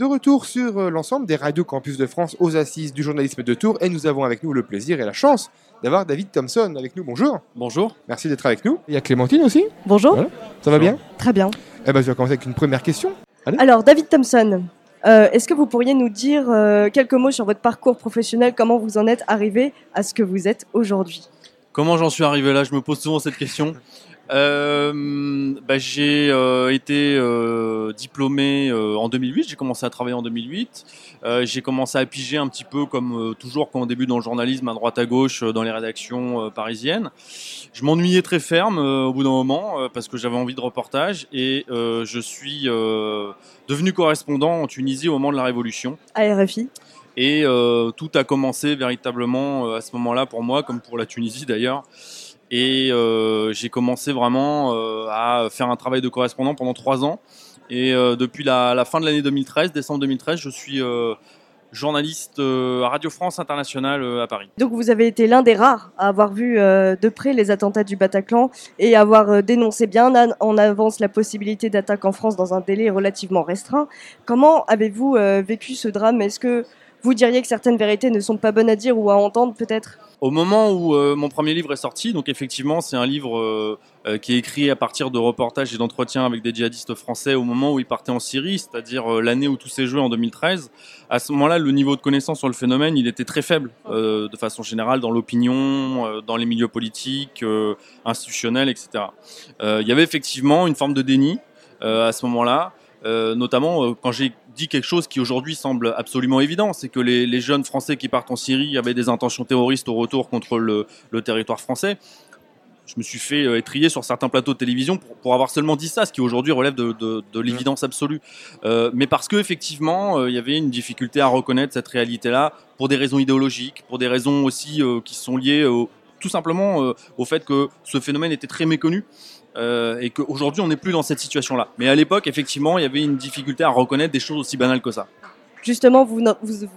de retour sur euh, l'ensemble des radios campus de France aux assises du journalisme de Tours et nous avons avec nous le plaisir et la chance d'avoir David Thompson avec nous. Bonjour. Bonjour. Merci d'être avec nous. Il y a Clémentine aussi. Bonjour. Voilà. Ça va bien Très bien. Eh ben, je vais commencer avec une première question. Alors, David Thompson, euh, est-ce que vous pourriez nous dire euh, quelques mots sur votre parcours professionnel? Comment vous en êtes arrivé à ce que vous êtes aujourd'hui? Comment j'en suis arrivé là? Je me pose souvent cette question. Euh, bah, j'ai euh, été euh, diplômé en 2008. J'ai commencé à travailler en 2008. Euh, j'ai commencé à piger un petit peu comme toujours quand on débute dans le journalisme, à droite à gauche, dans les rédactions parisiennes. Je m'ennuyais très ferme au bout d'un moment parce que j'avais envie de reportage et je suis devenu correspondant en Tunisie au moment de la Révolution. À RFI Et tout a commencé véritablement à ce moment-là pour moi, comme pour la Tunisie d'ailleurs. Et euh, j'ai commencé vraiment euh, à faire un travail de correspondant pendant trois ans. Et euh, depuis la, fin de l'année 2013, décembre 2013, je suis journaliste à Radio France Internationale à Paris. Donc, vous avez été l'un des rares à avoir vu de près les attentats du Bataclan et avoir dénoncé bien en- avance la possibilité d'attaque en France dans un délai relativement restreint. Comment avez-vous vécu ce drame? Est-ce que vous diriez que certaines vérités ne sont pas bonnes à dire ou à entendre peut-être? Au moment où euh, mon premier livre est sorti, donc effectivement c'est un livre euh, euh, qui est écrit à partir de reportages et d'entretiens avec des djihadistes français au moment où ils partaient en Syrie, c'est-à-dire l'année où tout s'est joué en 2013. À ce moment-là, le niveau de connaissance sur le phénomène, il était très faible de façon générale dans l'opinion, dans les milieux politiques, institutionnels, etc. Il y avait effectivement une forme de déni à ce moment-là. Notamment quand j'ai dit quelque chose qui aujourd'hui semble absolument évident, c'est que les, les jeunes Français qui partent en Syrie avaient des intentions terroristes au retour contre le, le territoire français. Je me suis fait euh, étrier sur certains plateaux de télévision pour, pour avoir seulement dit ça, ce qui aujourd'hui relève de, de, de l'évidence absolue. Euh, mais parce que effectivement, euh, il y avait une difficulté à reconnaître cette réalité-là pour des raisons idéologiques, pour des raisons aussi euh, qui sont liées au, tout simplement au fait que ce phénomène était très méconnu euh, et qu'aujourd'hui on n'est plus dans cette situation-là. Mais à l'époque, effectivement, il y avait une difficulté à reconnaître des choses aussi banales que ça. Justement, vous,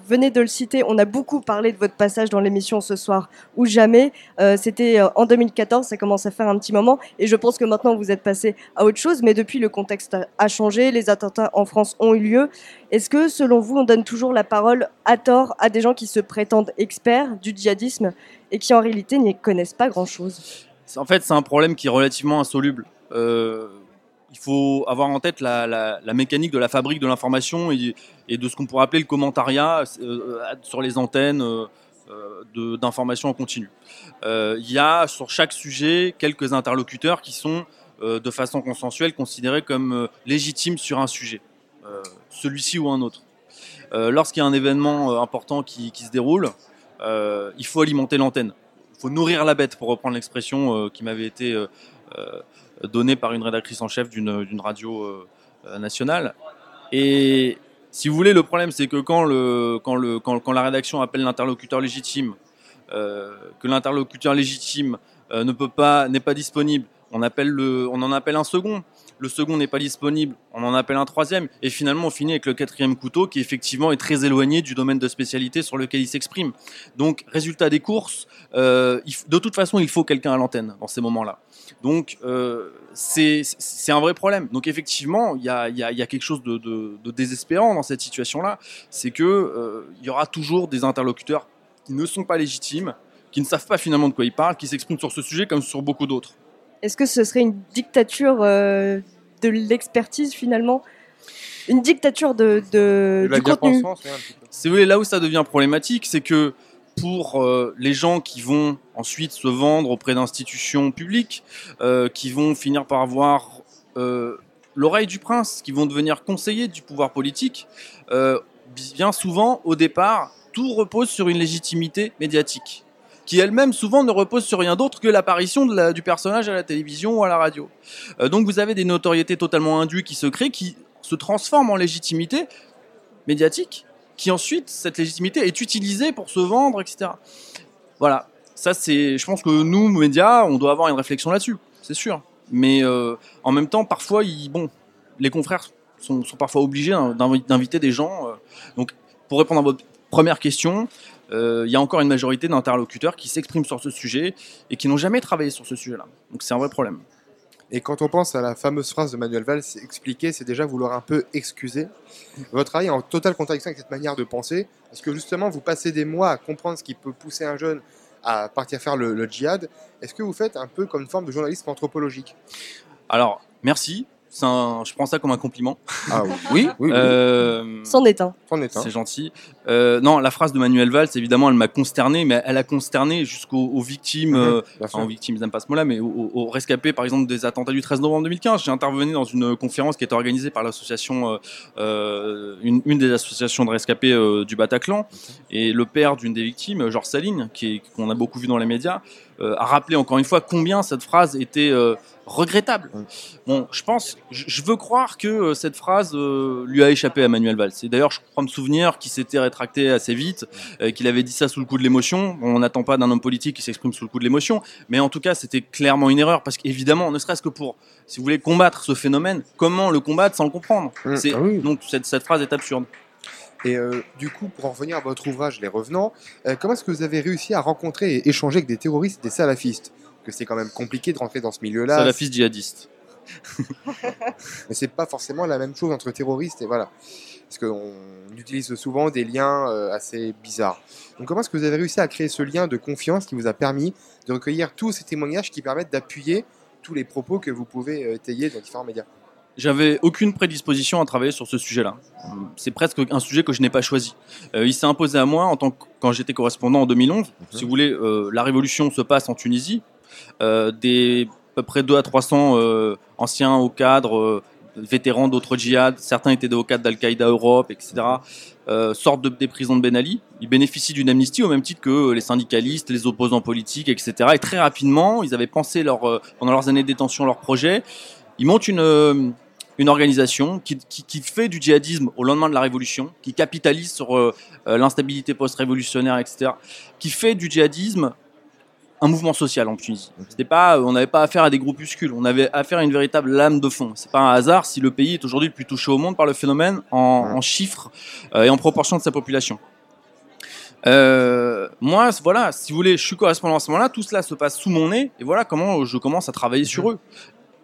venez de le citer, on a beaucoup parlé de votre passage dans l'émission ce soir ou jamais. Euh, C'était euh, en 2014, ça commence à faire un petit moment, et je pense que maintenant vous êtes passé à autre chose, mais depuis le contexte a- changé, les attentats en France ont eu lieu. Est-ce que, selon vous, on donne toujours la parole à tort à des gens qui se prétendent experts du djihadisme et qui en réalité n'y connaissent pas grand-chose? En fait, c'est un problème qui est relativement insoluble. Euh, il faut avoir en tête la, mécanique de la fabrique de l'information et, de ce qu'on pourrait appeler le commentariat euh, sur les antennes euh, d'information en continu. Il y a sur chaque sujet quelques interlocuteurs qui sont de façon consensuelle considérés comme légitimes sur un sujet, celui-ci ou un autre. Lorsqu'il y a un événement important qui, se déroule, il faut alimenter l'antenne. Faut nourrir la bête, pour reprendre l'expression euh, qui m'avait été euh, euh, donnée par une rédactrice en chef d'une radio nationale. Et si vous voulez, le problème, c'est que quand, la rédaction appelle l'interlocuteur légitime, que l'interlocuteur légitime ne pas, n'est pas disponible, on, on en appelle un second. Le second n'est pas disponible, on en appelle un troisième. Et finalement, on finit avec le quatrième couteau qui, effectivement, est très éloigné du domaine de spécialité sur lequel il s'exprime. Donc, résultat des courses, euh, de toute façon, il faut quelqu'un à l'antenne dans ces moments-là. Donc, euh, c'est un vrai problème. Donc, effectivement, il y a, y y a quelque chose de désespérant dans cette situation-là. C'est que euh, il y aura toujours des interlocuteurs qui ne sont pas légitimes, qui ne savent pas finalement de quoi ils parlent, qui s'expriment sur ce sujet comme sur beaucoup d'autres. Est-ce que ce serait une dictature euh, de l'expertise finalement. Une dictature de, de- La du contenu. C'est oui, là où ça devient problématique, c'est que pour euh, les gens qui vont ensuite se vendre auprès d'institutions publiques, euh, qui vont finir par avoir euh, l'oreille du prince, qui vont devenir conseillers du pouvoir politique, euh, bien souvent, au départ, tout repose sur une légitimité médiatique, qui elle-même souvent ne repose sur rien d'autre que l'apparition du personnage à la télévision ou à la radio. Euh, donc vous avez des notoriétés totalement indues qui se créent, qui se transforment en légitimité médiatique, qui ensuite, cette légitimité est utilisée pour se vendre, etc. Voilà, ça c'est, je pense que nous, médias, on doit avoir une réflexion là-dessus, c'est sûr. Mais euh, en même temps, parfois, bon, les confrères sont, parfois obligés d'invi- d'inviter des gens. euh. donc, pour répondre à votre première question, il y a encore une majorité d'interlocuteurs qui s'expriment sur ce sujet et qui n'ont jamais travaillé sur ce sujet-là. Donc c'est un vrai problème. Et quand on pense à la fameuse phrase de Manuel Valls, expliquer, c'est déjà vouloir un peu excuser. Votre travail est en totale contradiction avec cette manière de penser, parce que justement, vous passez des mois à comprendre ce qui peut pousser un jeune à partir faire le, le djihad? Est-ce que vous faites un peu comme une forme de journalisme anthropologique? Alors, merci. Un- je prends ça comme un compliment. Ah oui, oui, oui. Euh, C'en est un. C'en est un. C'est gentil. Euh, non, la phrase de Manuel Valls, évidemment, elle m'a consterné, mais elle a consterné jusqu'aux aux victimes, Mhm, euh, enfin, aux victimes, ils n'aiment pas ce mot-là, mais aux, rescapés, par exemple, des attentats du 13 novembre 2015. J'ai intervenu dans une conférence qui était organisée par l'association, euh, euh, une, une des associations de rescapés euh, du Bataclan, et le père d'une des victimes, Georges Saline, qu'on a beaucoup vu dans les médias, euh, a rappelé encore une fois combien cette phrase était euh, regrettable. Bon, je pense, je veux croire que euh, cette phrase euh, lui a échappé à Manuel Valls. Et d'ailleurs, je crois me souvenir qu'il s'était rétracté assez vite, euh, qu'il avait dit ça sous le coup de l'émotion. On n'attend pas d'un homme politique qui s'exprime sous le coup de l'émotion, mais en tout cas, c'était clairement une erreur parce qu'évidemment, ne serait-ce que pour, si vous voulez, combattre ce phénomène, comment le combattre sans le comprendre? Mm, C'est- ah. Donc cette, cette phrase est absurde. Et euh, du coup, pour en revenir à votre ouvrage Les Revenants, euh, comment est-ce que vous avez réussi à rencontrer et échanger avec des terroristes et des salafistes? Que c'est quand même compliqué de rentrer dans ce milieu-là. Salafiste djihadiste. Mais c'est pas forcément la même chose entre terroristes et voilà. Parce qu'on utilise souvent des liens euh, assez bizarres. Donc comment est-ce que vous avez réussi à créer ce lien de confiance qui vous a permis de recueillir tous ces témoignages qui permettent d'appuyer tous les propos que vous pouvez étayer dans différents médias? J'avais aucune prédisposition à travailler sur ce sujet-là. C'est presque un sujet que je n'ai pas choisi. Euh, il s'est imposé à moi en tant que quand j'étais correspondant en 2011. Si vous voulez, euh, la révolution se passe en Tunisie. Euh, des à peu près 2 à 300 euh, anciens hauts cadres, euh, vétérans d'autres djihad, certains étaient des hauts cadres d'Al-Qaïda Europe, etc., euh, sortent de, des prisons de Ben Ali. Ils bénéficient d'une amnistie au même titre que les syndicalistes, les opposants politiques, etc. Et très rapidement, ils avaient pensé leur, euh, pendant leurs années de détention leur projet. Ils montent une, euh, une organisation qui, qui, qui fait du djihadisme au lendemain de la révolution, qui capitalise sur euh, euh, l'instabilité post-révolutionnaire, etc., qui fait du djihadisme un mouvement social en Tunisie. C'était pas, on n'avait pas affaire à des groupuscules, on avait affaire à une véritable lame de fond. C'est pas un hasard si le pays est aujourd'hui le plus touché au monde par le phénomène en, en chiffres euh, et en proportion de sa population. Euh, moi, voilà, si vous voulez, je suis correspondant à ce moment-là, tout cela se passe sous mon nez, et voilà comment je commence à travailler sur eux.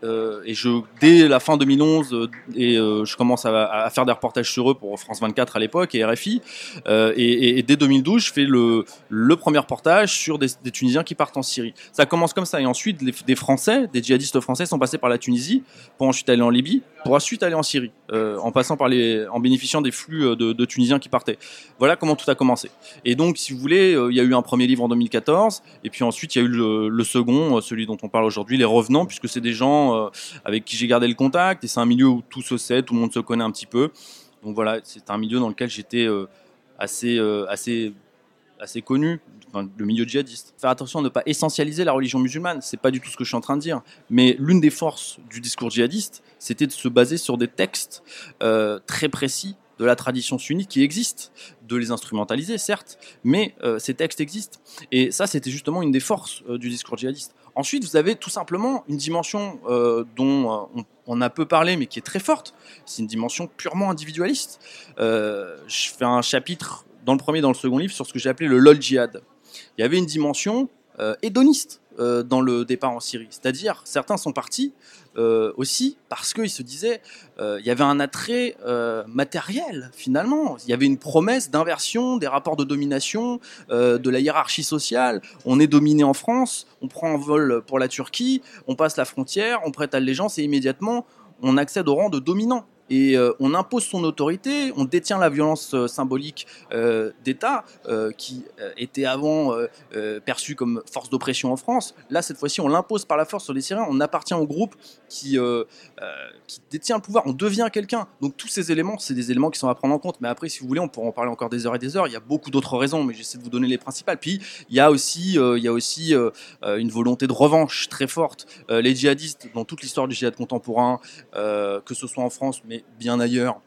Euh, et je, dès la fin 2011, euh, et euh, je commence à, à faire des reportages sur eux pour France 24 à l'époque et RFI. Euh, et, et- dès 2012, je fais le, le premier reportage sur des, des Tunisiens qui partent en Syrie. Ça commence comme ça. Et ensuite, des Français, des djihadistes français sont passés par la Tunisie pour ensuite aller en Libye, pour ensuite aller en Syrie, en passant par les, en bénéficiant des flux euh, de, de Tunisiens qui partaient. Voilà comment tout a commencé. Et donc, si vous voulez, euh, il y a eu un premier livre en 2014, et puis ensuite il y a eu le, le second, euh, celui dont on parle aujourd'hui, Les Revenants, puisque c'est des gens euh, avec qui j'ai gardé le contact, et c'est un milieu où tout se sait, tout le monde se connaît un petit peu. Donc voilà, c'est un milieu dans lequel j'étais euh, assez, euh, assez, assez connu, enfin, le milieu djihadiste. Faire attention à ne pas essentialiser la religion musulmane, c'est pas du tout ce que je suis en train de dire. Mais l'une des forces du discours djihadiste, c'était de se baser sur des textes euh, très précis de la tradition sunnite qui existe, de les instrumentaliser certes, mais euh, ces textes existent. Et ça, c'était justement une des forces euh, du discours djihadiste. Ensuite, vous avez tout simplement une dimension dont on, a peu parlé, mais qui est très forte. C'est une dimension purement individualiste. Je fais un chapitre dans le premier et dans le second livre sur ce que j'ai appelé le LOL djihad. Il y avait une dimension euh, hédoniste euh, dans le départ en Syrie. C'est-à-dire, certains sont partis euh, aussi parce qu'ils se disaient euh, il y avait un attrait matériel finalement. Il y avait une promesse d'inversion des rapports de domination, de la hiérarchie sociale. On est dominé en France, on prend un vol pour la Turquie, on passe la frontière, on prête allégeance et immédiatement on accède au rang de dominant. Et euh, on impose son autorité, on détient la violence euh, symbolique euh, d'État qui était avant perçue comme force d'oppression en France. Là, cette fois-ci, on l'impose par la force sur les Syriens. On appartient au groupe qui, détient le pouvoir. On devient quelqu'un. Donc tous ces éléments, c'est des éléments qui sont à prendre en compte. Mais après, si vous voulez, on pourra en parler encore des heures et des heures. Il y a beaucoup d'autres raisons, mais j'essaie de vous donner les principales. Puis il y a aussi, il y a aussi une volonté de revanche très forte. Les djihadistes, dans toute l'histoire du djihad contemporain, que ce soit en France, mais bien ailleurs,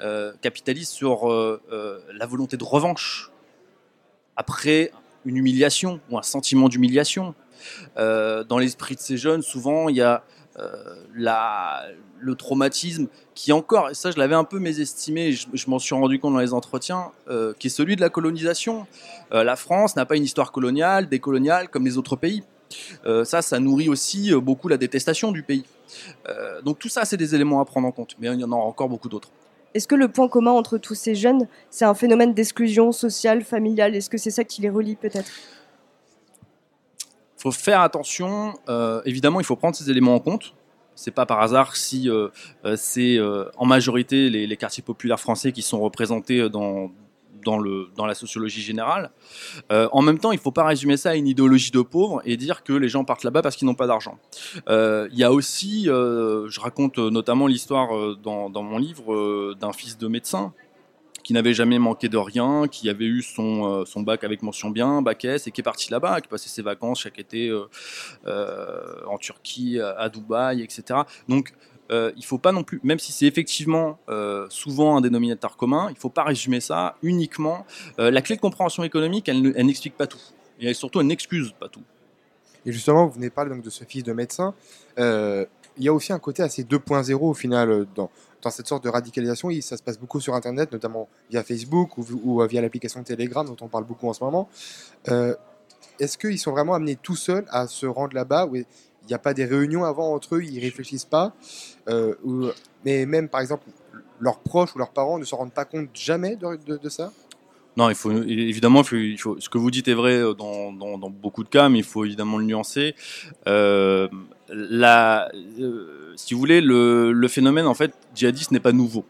euh, capitalisent sur euh, euh, la volonté de revanche après une humiliation ou un sentiment d'humiliation. Euh, dans l'esprit de ces jeunes, souvent, il y a la, le traumatisme qui encore, et ça je l'avais un peu mésestimé, je, je m'en suis rendu compte dans les entretiens, qui est celui de la colonisation. La France n'a pas une histoire coloniale, décoloniale comme les autres pays. Ça, ça nourrit aussi beaucoup la détestation du pays. Donc tout ça, c'est des éléments à prendre en compte, mais il y en a encore beaucoup d'autres. Est-ce que le point commun entre tous ces jeunes, c'est un phénomène d'exclusion sociale, familiale? Est-ce que c'est ça qui les relie peut-être? Il faut faire attention. évidemment, il faut prendre ces éléments en compte. C'est pas par hasard si euh, euh, c'est euh, en majorité les, quartiers populaires français qui sont représentés dans, dans, la sociologie générale. en même temps, il ne faut pas résumer ça à une idéologie de pauvres et dire que les gens partent là-bas parce qu'ils n'ont pas d'argent. Il y a aussi, je raconte notamment l'histoire dans, mon livre d'un fils de médecin qui n'avait jamais manqué de rien, qui avait eu son, euh, bac avec mention bien, bac S, et qui est parti là-bas, qui passait ses vacances chaque été euh, euh, en Turquie, à Dubaï, etc. Donc, il ne faut pas non plus, même si c'est effectivement souvent un dénominateur commun, il faut pas résumer ça uniquement. la clé de compréhension économique, elle, n'explique pas tout. Et surtout, elle n'excuse pas tout. Et justement, vous venez parler donc, de ce fils de médecin. il y a aussi un côté assez 2.0 au final dans, cette sorte de radicalisation, ça se passe beaucoup sur Internet, notamment via Facebook ou, via l'application Telegram dont on parle beaucoup en ce moment. Euh, est-ce qu'ils sont vraiment amenés tout seuls à se rendre là-bas il n'y a pas des réunions avant entre eux, ils réfléchissent pas euh, Mais même, par exemple, leurs proches ou leurs parents ne se rendent pas compte jamais de, ça? Non, il faut évidemment, il faut, ce que vous dites est vrai dans, beaucoup de cas, mais il faut évidemment le nuancer. Euh, la, euh, si vous voulez, le, phénomène en fait djihadiste n'est pas nouveau.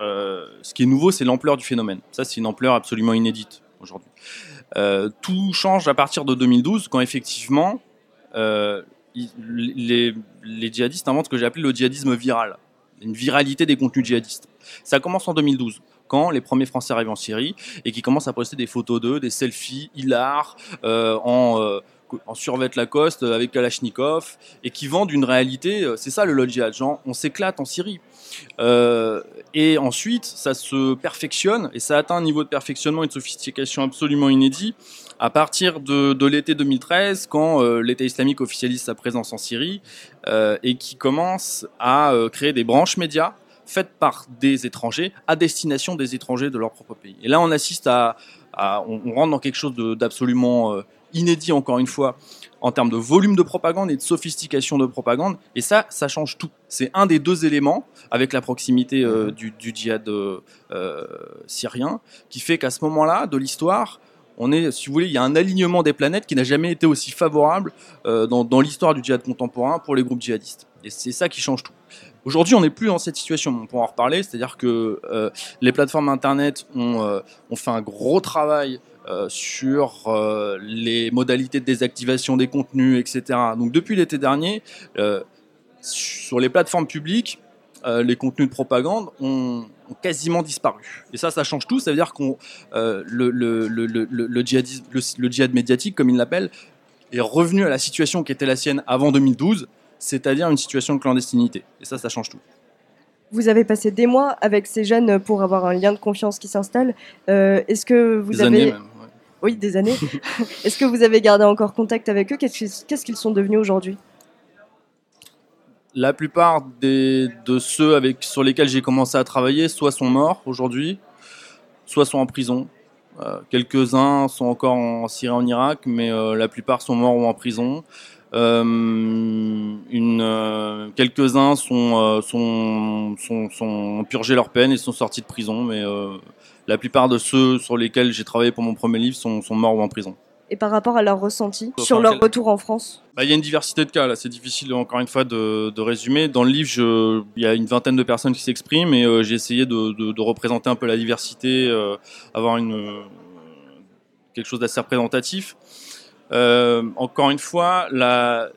Euh, ce qui est nouveau, c'est l'ampleur du phénomène. Ça, c'est une ampleur absolument inédite aujourd'hui. Tout change à partir de 2012, quand effectivement les, djihadistes inventent ce que j'ai appelé le djihadisme viral, une viralité des contenus djihadistes. Ça commence en 2012 quand les premiers Français arrivent en Syrie et qui commencent à poster des photos d'eux, des selfies hilar en en survêt Lacoste euh, avec Kalachnikov et qui vendent une réalité. Euh, c'est ça le lodge genre on s'éclate en Syrie. Euh, et ensuite, ça se perfectionne et ça atteint un niveau de perfectionnement et de sophistication absolument inédit à partir de, l'été 2013, quand l'État islamique officialise sa présence en Syrie et qui commence à créer des branches médias faites par des étrangers à destination des étrangers de leur propre pays. Et là, on assiste à, on, rentre dans quelque chose d'absolument inédit encore une fois en termes de volume de propagande et de sophistication de propagande. Et ça, ça change tout. C'est un des deux éléments, avec la proximité euh, du, djihad euh, syrien, qui fait qu'à ce moment-là de l'histoire, on est, si vous voulez, il y a un alignement des planètes qui n'a jamais été aussi favorable euh, dans, dans l'histoire du djihad contemporain pour les groupes djihadistes. Et c'est ça qui change tout. Aujourd'hui, on n'est plus dans cette situation. On pourra en reparler, c'est-à-dire que les plateformes Internet ont, ont, fait un gros travail euh, sur euh, les modalités de désactivation des contenus, etc. Donc depuis l'été dernier, euh, sur les plateformes publiques, les contenus de propagande ont, quasiment disparu. Et ça, ça change tout. Ça veut dire qu'on le, le, le, le, djihad médiatique, comme il l'appelle, est revenu à la situation qui était la sienne avant 2012, c'est-à-dire une situation de clandestinité. Et ça, ça change tout. Vous avez passé des mois avec ces jeunes pour avoir un lien de confiance qui s'installe. Est-ce que vous avez oui, des années. Est-ce que vous avez gardé encore contact avec eux? Qu'est-ce qu'ils sont devenus aujourd'hui? La plupart des, de ceux avec, sur lesquels j'ai commencé à travailler, soit sont morts aujourd'hui, soit sont en prison. Euh, quelques-uns sont encore en Syrie, en Irak, mais euh, la plupart sont morts ou en prison. Euh, quelques-uns sont, sont, sont, sont, purgé leur peine et sont sortis de prison, mais la plupart de ceux sur lesquels j'ai travaillé pour mon premier livre sont, morts ou en prison. Et par rapport à leur ressenti sur leur retour en France bah, Il y a une diversité de cas, là. C'est difficile, encore une fois, de, résumer. Dans le livre, il y a une vingtaine de personnes qui s'expriment et euh, j'ai essayé de, représenter un peu la diversité, euh, avoir une, quelque chose d'assez représentatif. Euh, encore une fois,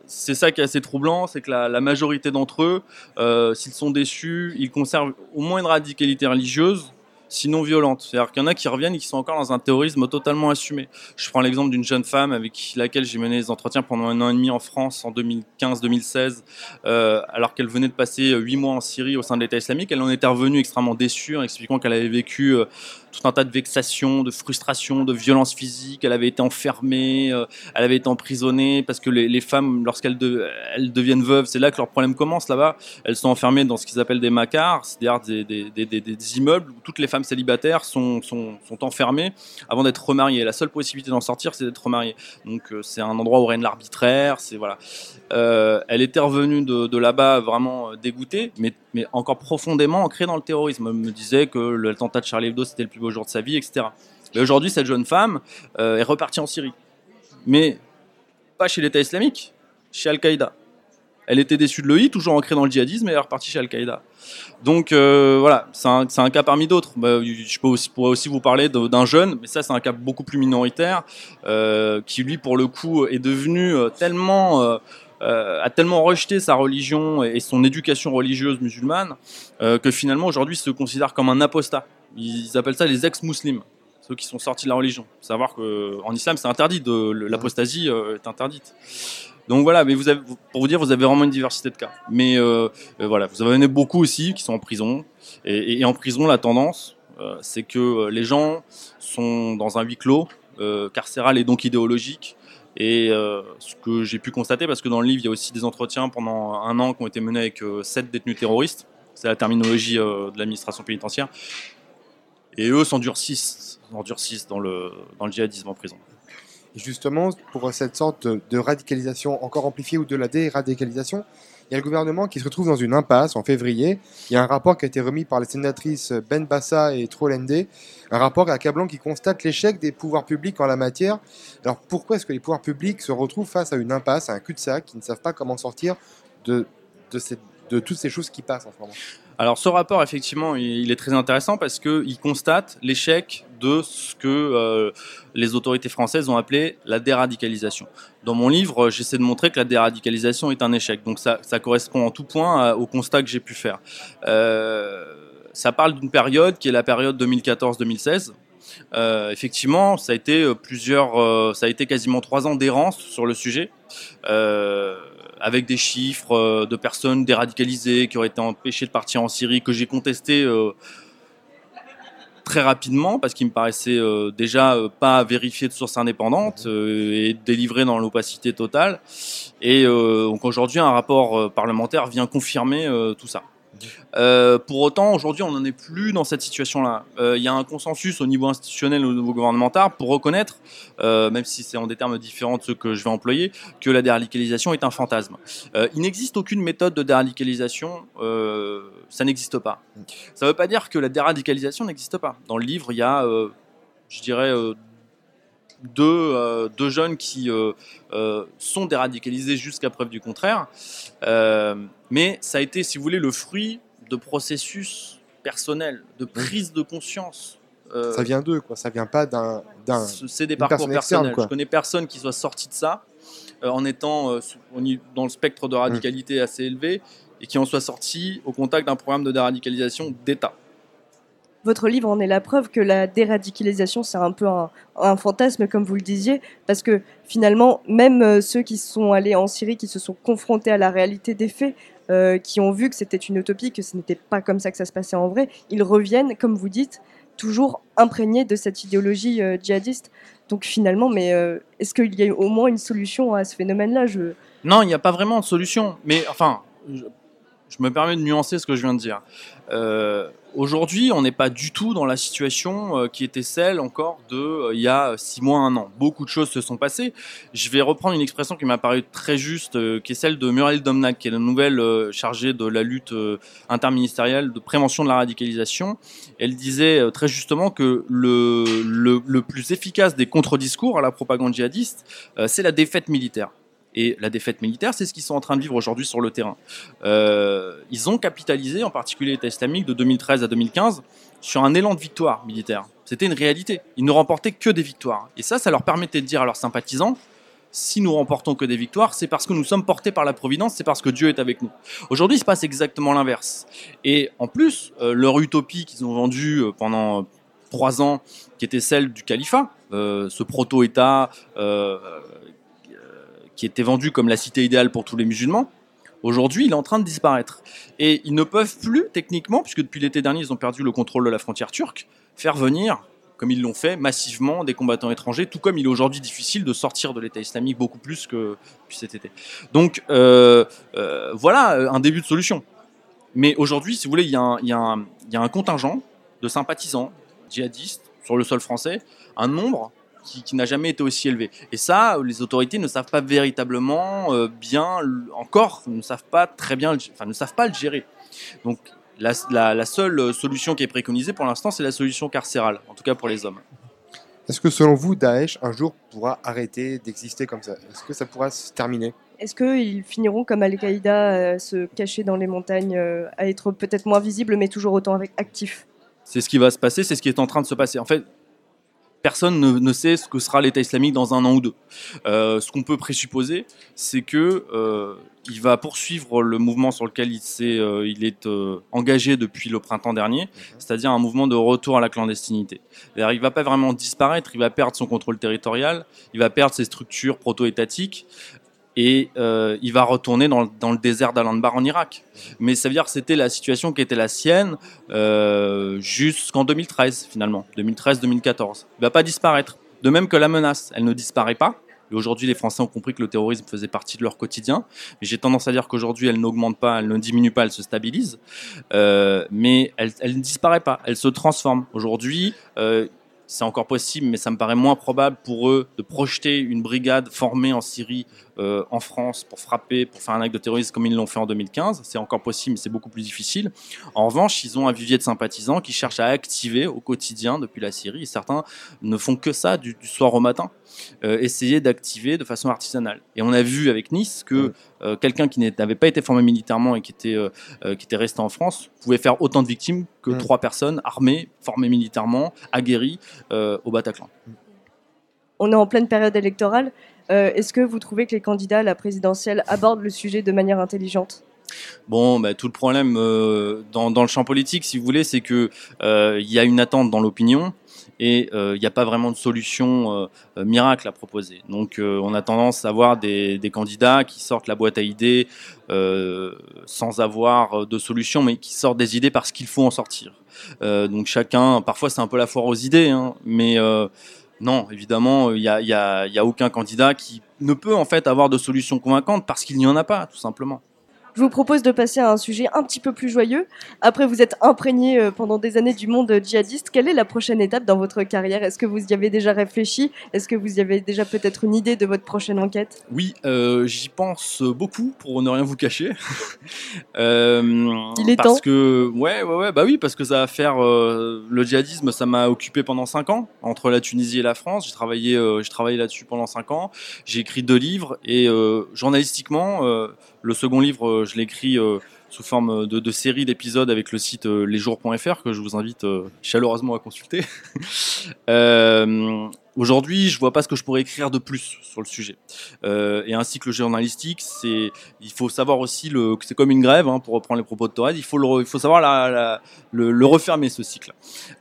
c'est ça qui est assez troublant, c'est que la, majorité d'entre eux, s'ils sont déçus, ils conservent au moins une radicalité religieuse, sinon violente. C'est-à-dire qu'il y en a qui reviennent et qui sont encore dans un terrorisme totalement assumé. Je prends l'exemple d'une jeune femme avec laquelle j'ai mené des entretiens pendant un an et demi en France en 2015-2016, euh, alors qu'elle venait de passer huit mois en Syrie au sein de l'État islamique. Elle en était revenue extrêmement déçue en expliquant qu'elle avait vécu euh, tout un tas de vexations, de frustrations, de violences physiques. Elle avait été enfermée, euh, elle avait été emprisonnée parce que les, femmes, lorsqu'elles elles deviennent veuves, c'est là que leur problème commence là-bas. Elles sont enfermées dans ce qu'ils appellent des macars, c'est-à-dire des, des, des, des, immeubles où toutes les femmes célibataires sont, sont, sont enfermées avant d'être remariées. La seule possibilité d'en sortir, c'est d'être remariée. Donc euh, c'est un endroit où règne l'arbitraire. C'est voilà. Euh, elle était revenue de, de là-bas vraiment dégoûtée, mais, mais encore profondément ancrée dans le terrorisme. Elle me disait que l'attentat de Charlie Hebdo c'était le plus beau jour de sa vie, etc. Mais aujourd'hui, cette jeune femme euh, est repartie en Syrie. Mais pas chez l'État islamique, chez Al-Qaïda. Elle était déçue de l'EI, toujours ancrée dans le djihadisme, et elle est repartie chez Al-Qaïda. Donc euh, voilà, c'est un, cas parmi d'autres. Bah, je peux aussi, pourrais aussi vous parler d'un jeune, mais ça c'est un cas beaucoup plus minoritaire, euh, qui lui pour le coup est devenu tellement... A tellement rejeté sa religion et son éducation religieuse musulmane que finalement aujourd'hui se considère comme un apostat. Ils appellent ça les ex-muslims, ceux qui sont sortis de la religion. Savoir qu'en islam, c'est interdit, l'apostasie euh, est interdite. Donc voilà, mais pour vous dire, vous avez vraiment une diversité de cas. Mais euh, euh voilà, vous avez beaucoup aussi qui sont en prison. Et, en prison, la tendance, c'est que les gens sont dans un huis clos, carcéral et donc idéologique. Et ce que j'ai pu constater, parce que dans le livre, il y a aussi des entretiens pendant un an qui ont été menés avec sept détenus terroristes. C'est la terminologie de l'administration pénitentiaire. Et eux s'endurcissent, s'endurcissent dans le, dans le djihadisme en prison. Justement, pour cette sorte de, radicalisation encore amplifiée ou de la déradicalisation, il y a le gouvernement qui se retrouve dans une impasse en février. Il y a un rapport qui a été remis par les sénatrices Ben Bassa et Trollende, un rapport accablant qui constate l'échec des pouvoirs publics en la matière. Alors pourquoi est-ce que les pouvoirs publics se retrouvent face à une impasse, à un cul-de-sac, qui ne savent pas comment sortir de, de toutes ces choses qui passent en ce moment? Alors ce rapport, effectivement, il est très intéressant parce qu'il constate l'échec de ce que euh, les autorités françaises ont appelé la déradicalisation. Dans mon livre, j'essaie de montrer que la déradicalisation est un échec. Donc ça, correspond en tout point à, au constat que j'ai pu faire. Euh, ça parle d'une période qui est la période 2014-2016. Euh, effectivement, ça a été plusieurs, euh, ça a été quasiment trois ans d'errance sur le sujet. Euh, avec des chiffres euh, de personnes déradicalisées qui auraient été empêchées de partir en Syrie, que j'ai contesté euh, très rapidement parce qu'il me paraissait euh, déjà pas vérifié de sources indépendantes et délivré dans l'opacité totale. Et donc aujourd'hui, un rapport parlementaire vient confirmer tout ça. Euh, pour autant, aujourd'hui, on n'en est plus dans cette situation-là. Euh, il y a un consensus au niveau institutionnel, au niveau gouvernemental, pour reconnaître, euh, même si c'est en des termes différents de ceux que je vais employer, que la déradicalisation est un fantasme. Il n'existe aucune méthode de déradicalisation, ça n'existe pas. Ça ne veut pas dire que la déradicalisation n'existe pas. Dans le livre, il y a, je dirais, euh, deux, jeunes qui euh, euh, sont déradicalisés jusqu'à preuve du contraire. mais ça a été, si vous voulez, le fruit de processus personnels, de prise de conscience. ça vient d'eux, quoi. Ça vient pas d'un. C'est des parcours personnels. Externe, Je connais personne qui soit sorti de ça en étant dans le spectre de radicalité mmh. assez élevé et qui en soit sorti au contact d'un programme de déradicalisation d'État votre livre en est la preuve que la déradicalisation, c'est un peu un, fantasme, comme vous le disiez, parce que finalement, même euh, ceux qui sont allés en Syrie, qui se sont confrontés à la réalité des faits, euh, qui ont vu que c'était une utopie, que ce n'était pas comme ça que ça se passait en vrai, ils reviennent, comme vous dites, toujours imprégnés de cette idéologie euh, djihadiste. Donc finalement, mais est-ce qu'il y a au moins une solution à ce phénomène-là? Non, il n'y a pas vraiment de solution. Mais enfin, je, me permets de nuancer ce que je viens de dire. Aujourd'hui, on n'est pas du tout dans la situation euh, qui était celle encore de euh, il y a six mois, un an. Beaucoup de choses se sont passées. Je vais reprendre une expression qui m'a paru très juste, euh, qui est celle de Muriel Domnac, qui est la nouvelle chargée de la lutte interministérielle de prévention de la radicalisation. Elle disait très justement que le, le, le plus efficace des contre-discours à la propagande djihadiste, c'est la défaite militaire. Et la défaite militaire, c'est ce qu'ils sont en train de vivre aujourd'hui sur le terrain. Euh, ils ont capitalisé, en particulier l'État islamique, de 2013 à 2015, sur un élan de victoire militaire. C'était une réalité. Ils ne remportaient que des victoires. Et ça, ça leur permettait de dire à leurs sympathisants, si nous remportons que des victoires, c'est parce que nous sommes portés par la Providence, c'est parce que Dieu est avec nous. Aujourd'hui, il se passe exactement l'inverse. Et en plus, euh, leur utopie qu'ils ont vendue euh, pendant trois ans, qui était celle du califat, ce proto-État qui était vendu comme la cité idéale pour tous les musulmans, aujourd'hui il est en train de disparaître. Et ils ne peuvent plus, techniquement, puisque depuis l'été dernier ils ont perdu le contrôle de la frontière turque, faire venir comme ils l'ont fait massivement des combattants étrangers, tout comme il est aujourd'hui difficile de sortir de l'État islamique beaucoup plus que depuis cet été. Donc euh, euh, voilà un début de solution. Mais aujourd'hui, si vous voulez, il y, a un contingent de sympathisants djihadistes sur le sol français, un nombre qui, qui n'a jamais été aussi élevé. Et ça, les autorités ne savent pas véritablement euh, bien, encore, ne savent pas très bien, enfin, ne savent pas le gérer. Donc la, la, la seule solution qui est préconisée pour l'instant, c'est la solution carcérale, en tout cas pour les hommes. Est-ce que selon vous, Daesh, un jour, pourra arrêter d'exister comme ça? Est-ce que ça pourra se terminer? Est-ce qu'ils finiront comme Al-Qaïda, à se cacher dans les montagnes, euh, à être peut-être moins visibles, mais toujours autant actifs? C'est ce qui va se passer, c'est ce qui est en train de se passer. En fait, personne ne, ne, sait ce que sera l'État islamique dans un an ou deux. Euh, ce qu'on peut présupposer, c'est que euh, il va poursuivre le mouvement sur lequel il, est, euh, il est engagé depuis le printemps dernier, c'est-à-dire un mouvement de retour à la clandestinité. Il va pas vraiment disparaître, il va perdre son contrôle territorial, il va perdre ses structures proto-étatiques, et euh, il va retourner dans, le désert d'Al-Anbar en Irak. Mais ça veut dire que c'était la situation qui était la sienne euh, jusqu'en 2013 finalement, 2013-2014. Il va pas disparaître. De même que la menace, elle ne disparaît pas. Et aujourd'hui, les Français ont compris que le terrorisme faisait partie de leur quotidien. Mais j'ai tendance à dire qu'aujourd'hui, elle n'augmente pas, elle ne diminue pas, elle se stabilise. Euh, mais elle, ne disparaît pas, elle se transforme. Aujourd'hui, c'est encore possible, mais ça me paraît moins probable pour eux de projeter une brigade formée en Syrie, euh, en France, pour frapper, pour faire un acte de terrorisme comme ils l'ont fait en 2015. C'est encore possible, mais c'est beaucoup plus difficile. En revanche, ils ont un vivier de sympathisants qui cherchent à activer au quotidien depuis la Syrie. Certains ne font que ça du, du soir au matin, euh, essayer d'activer de façon artisanale. Et on a vu avec Nice que euh, quelqu'un qui n'avait pas été formé militairement et qui était, euh, qui était resté en France pouvait faire autant de victimes que Mm. trois personnes armées, formées militairement, aguerries euh, au Bataclan. On est en pleine période électorale. Euh, Est-ce que vous trouvez que les candidats à la présidentielle abordent le sujet de manière intelligente? Bon, bah, tout le problème euh, dans, le champ politique, si vous voulez, c'est que euh, il y a une attente dans l'opinion et il n'y a pas vraiment de solution euh, miracle à proposer. Donc, euh, on a tendance à voir des, candidats qui sortent la boîte à idées euh, sans avoir de solution, mais qui sortent des idées parce qu'il faut en sortir. Euh, donc, chacun, parfois, c'est un peu la foire aux idées, hein, mais euh, non, évidemment, il n'y a, a aucun candidat qui ne peut en fait avoir de solution convaincante parce qu'il n'y en a pas, tout simplement. Je vous propose de passer à un sujet un petit peu plus joyeux. Après, vous êtes imprégné euh, pendant des années du monde djihadiste. Quelle est la prochaine étape dans votre carrière? Est-ce que vous y avez déjà réfléchi? Est-ce que vous y avez déjà peut-être une idée de votre prochaine enquête? Oui, euh, j'y pense beaucoup pour ne rien vous cacher. euh, Il est parce temps. que ouais, ouais, ouais, bah oui, parce que ça va faire euh, le djihadisme, ça m'a occupé pendant cinq ans entre la Tunisie et la France. J'ai travaillé, j'ai travaillé là-dessus pendant cinq ans. J'ai écrit deux livres et journalistiquement, le second livre, euh, je l'ai écrit euh, sous forme de, de série d'épisodes avec le site euh, lesjours.fr que je vous invite euh, chaleureusement à consulter. Aujourd'hui, je vois pas ce que je pourrais écrire de plus sur le sujet. Euh, et un cycle journalistique, c'est, il faut savoir aussi le, c'est comme une grève, hein, pour reprendre les propos de Torres. Il faut le, il faut savoir la, la, le, le, refermer ce cycle.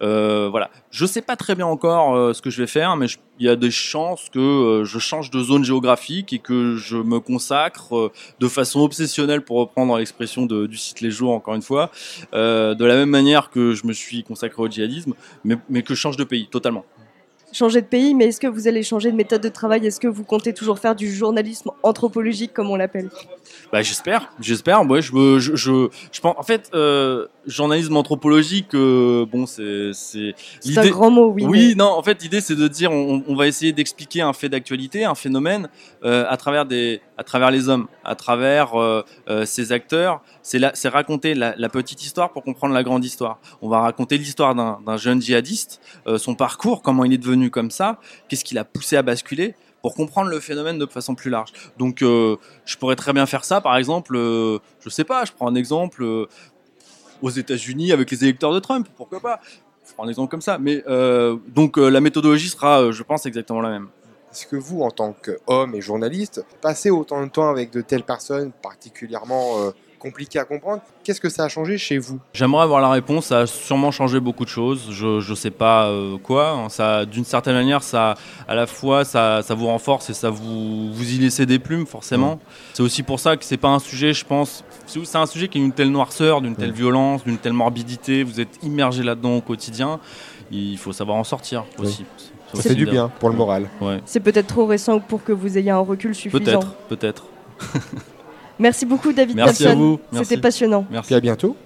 Euh, voilà. Je sais pas très bien encore euh, ce que je vais faire, mais il y a des chances que euh, je change de zone géographique et que je me consacre euh, de façon obsessionnelle, pour reprendre l'expression du site Les Jours, encore une fois, de la même manière que je me suis consacré au djihadisme, mais, mais que je change de pays totalement changer de pays, mais est-ce que vous allez changer de méthode de travail? Est-ce que vous comptez toujours faire du journalisme anthropologique, comme on l'appelle? Bah, J'espère, j'espère. Je, je, je, je pense, en fait, euh, journalisme anthropologique, euh, bon, c'est. C'est un grand mot, oui. Oui, mais... non, en fait, l'idée, c'est de dire on, on, va essayer d'expliquer un fait d'actualité, un phénomène, euh, à, travers des, à travers les hommes, à travers euh, ces acteurs. C'est raconter la, la, petite histoire pour comprendre la grande histoire. On va raconter l'histoire d'un jeune djihadiste, son parcours, comment il est devenu comme ça, qu'est-ce qui l'a poussé à basculer pour comprendre le phénomène de façon plus large. Donc, euh, je pourrais très bien faire ça, par exemple, euh, je sais pas, je prends un exemple euh, aux États-Unis avec les électeurs de Trump, pourquoi pas? Je prends un exemple comme ça. Mais euh, donc, la méthodologie sera, je pense, exactement la même. Est-ce que vous, en tant qu'homme et journaliste, passez autant de temps avec de telles personnes particulièrement euh, compliqué à comprendre. Qu'est-ce que ça a changé chez vous? J'aimerais avoir la réponse. Ça a sûrement changé beaucoup de choses. Je ne sais pas euh, quoi. Ça, d'une certaine manière, ça à la fois ça, ça, vous renforce et ça vous vous y laissez des plumes forcément. C'est aussi pour ça que c'est pas un sujet, je pense. C'est un sujet qui a une telle noirceur, d'une telle violence, d'une telle morbidité. Vous êtes immergé là-dedans au quotidien. Il faut savoir en sortir aussi. Oui. Ça fait du bien pour le moral. C'est peut-être trop récent pour que vous ayez un recul suffisant. Peut-être, peut-être. Merci beaucoup David Merci à vous. C'était passionnant. Merci. À bientôt.